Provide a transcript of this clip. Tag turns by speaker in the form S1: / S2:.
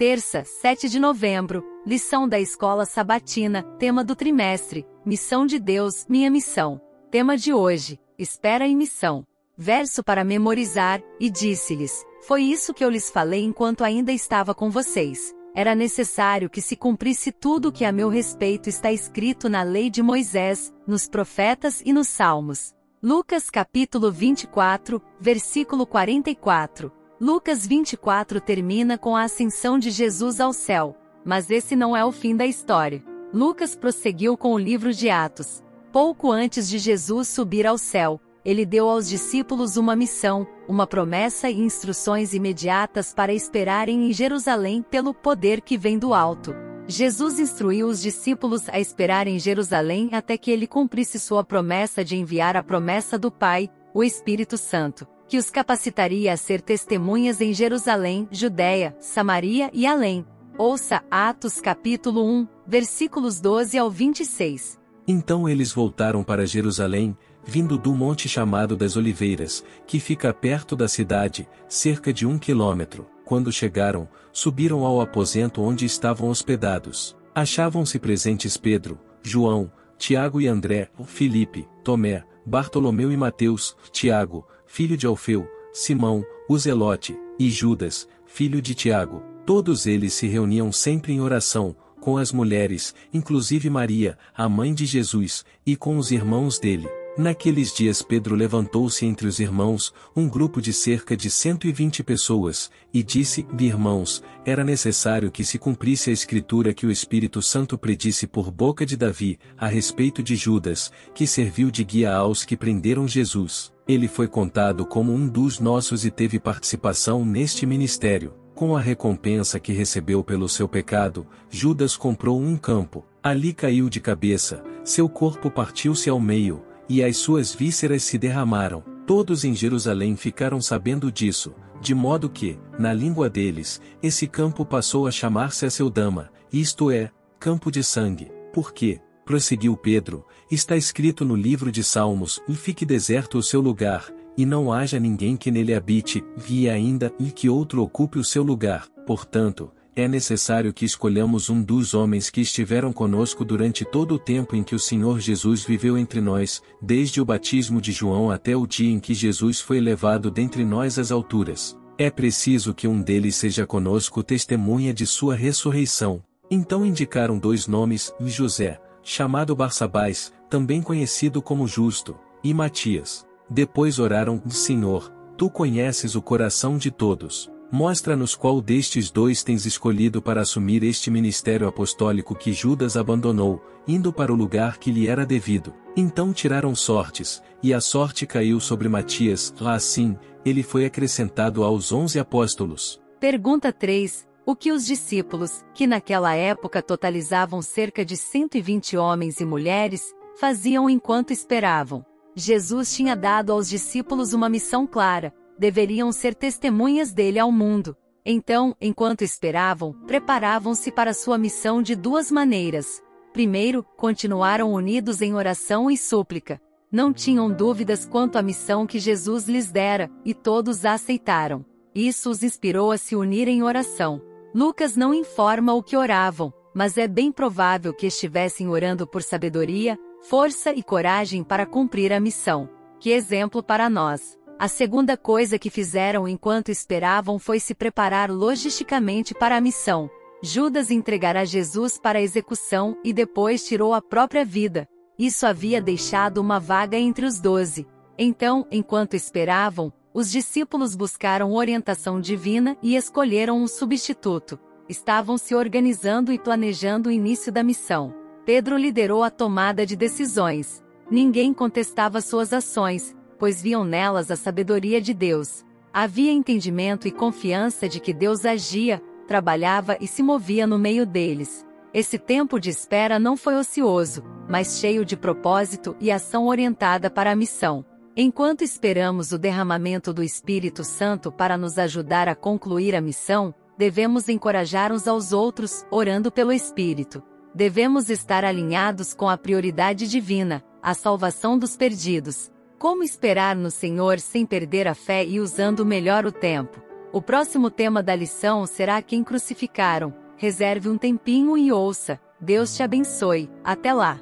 S1: Terça, 7 de novembro, lição da escola sabatina, tema do trimestre, missão de Deus, minha missão. Tema de hoje, espera e missão. Verso para memorizar, e disse-lhes: Foi isso que eu lhes falei enquanto ainda estava com vocês. Era necessário que se cumprisse tudo o que a meu respeito está escrito na lei de Moisés, nos profetas e nos salmos. Lucas capítulo 24, versículo 44. Lucas 24 termina com a ascensão de Jesus ao céu, mas esse não é o fim da história. Lucas prosseguiu com o livro de Atos. Pouco antes de Jesus subir ao céu, ele deu aos discípulos uma missão, uma promessa e instruções imediatas para esperarem em Jerusalém pelo poder que vem do alto. Jesus instruiu os discípulos a esperar em Jerusalém até que ele cumprisse sua promessa de enviar a promessa do Pai, o Espírito Santo que os capacitaria a ser testemunhas em Jerusalém, Judéia, Samaria e além. Ouça Atos capítulo 1, versículos 12 ao 26.
S2: Então eles voltaram para Jerusalém, vindo do monte chamado das Oliveiras, que fica perto da cidade, cerca de um quilômetro. Quando chegaram, subiram ao aposento onde estavam hospedados. Achavam-se presentes Pedro, João, Tiago e André, Filipe, Tomé, Bartolomeu e Mateus, Tiago, filho de Alfeu, Simão, o Zelote, e Judas, filho de Tiago. Todos eles se reuniam sempre em oração, com as mulheres, inclusive Maria, a mãe de Jesus, e com os irmãos dele. Naqueles dias Pedro levantou-se entre os irmãos, um grupo de cerca de 120 pessoas, e disse, irmãos, era necessário que se cumprisse a escritura que o Espírito Santo predisse por boca de Davi, a respeito de Judas, que serviu de guia aos que prenderam Jesus. Ele foi contado como um dos nossos e teve participação neste ministério. Com a recompensa que recebeu pelo seu pecado, Judas comprou um campo. Ali caiu de cabeça, seu corpo partiu-se ao meio, e as suas vísceras se derramaram. Todos em Jerusalém ficaram sabendo disso, de modo que, na língua deles, esse campo passou a chamar-se Aceldama, isto é, campo de sangue. Porque, prosseguiu Pedro, está escrito no livro de Salmos, e fique deserto o seu lugar, e não haja ninguém que nele habite, e ainda, e que outro ocupe o seu lugar. Portanto, é necessário que escolhamos um dos homens que estiveram conosco durante todo o tempo em que o Senhor Jesus viveu entre nós, desde o batismo de João até o dia em que Jesus foi levado dentre nós às alturas. É preciso que um deles seja conosco testemunha de sua ressurreição. Então indicaram dois nomes, José, chamado Barsabás, também conhecido como Justo, e Matias. Depois oraram, Senhor, tu conheces o coração de todos Mostra-nos qual destes dois tens escolhido para assumir este ministério apostólico que Judas abandonou, indo para o lugar que lhe era devido. Então tiraram sortes, e a sorte caiu sobre Matias, lá assim, ele foi acrescentado aos onze apóstolos.
S1: Pergunta 3. O que os discípulos, que naquela época totalizavam cerca de 120 homens e mulheres, faziam enquanto esperavam? Jesus tinha dado aos discípulos uma missão clara, deveriam ser testemunhas dele ao mundo. Então, enquanto esperavam, preparavam-se para sua missão de duas maneiras. Primeiro, continuaram unidos em oração e súplica. Não tinham dúvidas quanto à missão que Jesus lhes dera, e todos a aceitaram. Isso os inspirou a se unir em oração. Lucas não informa o que oravam, mas é bem provável que estivessem orando por sabedoria, força e coragem para cumprir a missão. Que exemplo para nós! A segunda coisa que fizeram enquanto esperavam foi se preparar logisticamente para a missão. Judas entregará Jesus para a execução e depois tirou a própria vida. Isso havia deixado uma vaga entre os doze. Então, enquanto esperavam, os discípulos buscaram orientação divina e escolheram um substituto. Estavam se organizando e planejando o início da missão. Pedro liderou a tomada de decisões. Ninguém contestava suas ações, pois viam nelas a sabedoria de Deus. Havia entendimento e confiança de que Deus agia, trabalhava e se movia no meio deles. Esse tempo de espera não foi ocioso, mas cheio de propósito e ação orientada para a missão. Enquanto esperamos o derramamento do Espírito Santo para nos ajudar a concluir a missão, devemos encorajar uns aos outros, orando pelo Espírito. Devemos estar alinhados com a prioridade divina, a salvação dos perdidos. Como esperar no Senhor sem perder a fé e usando melhor o tempo? O próximo tema da lição será quem crucificaram. Reserve um tempinho e ouça. Deus te abençoe. Até lá!